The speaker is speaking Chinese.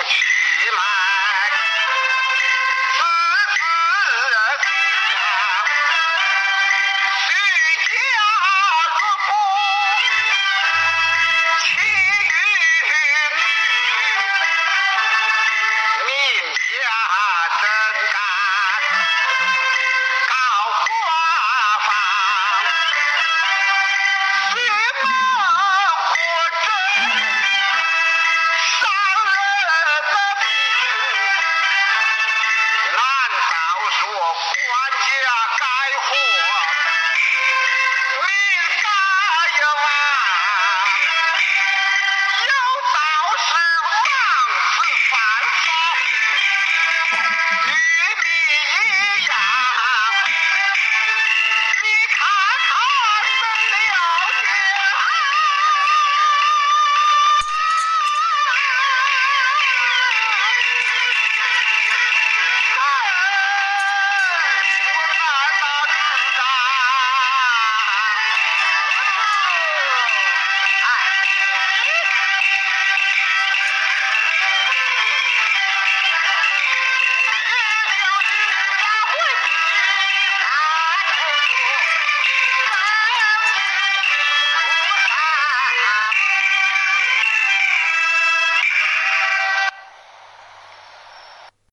我去你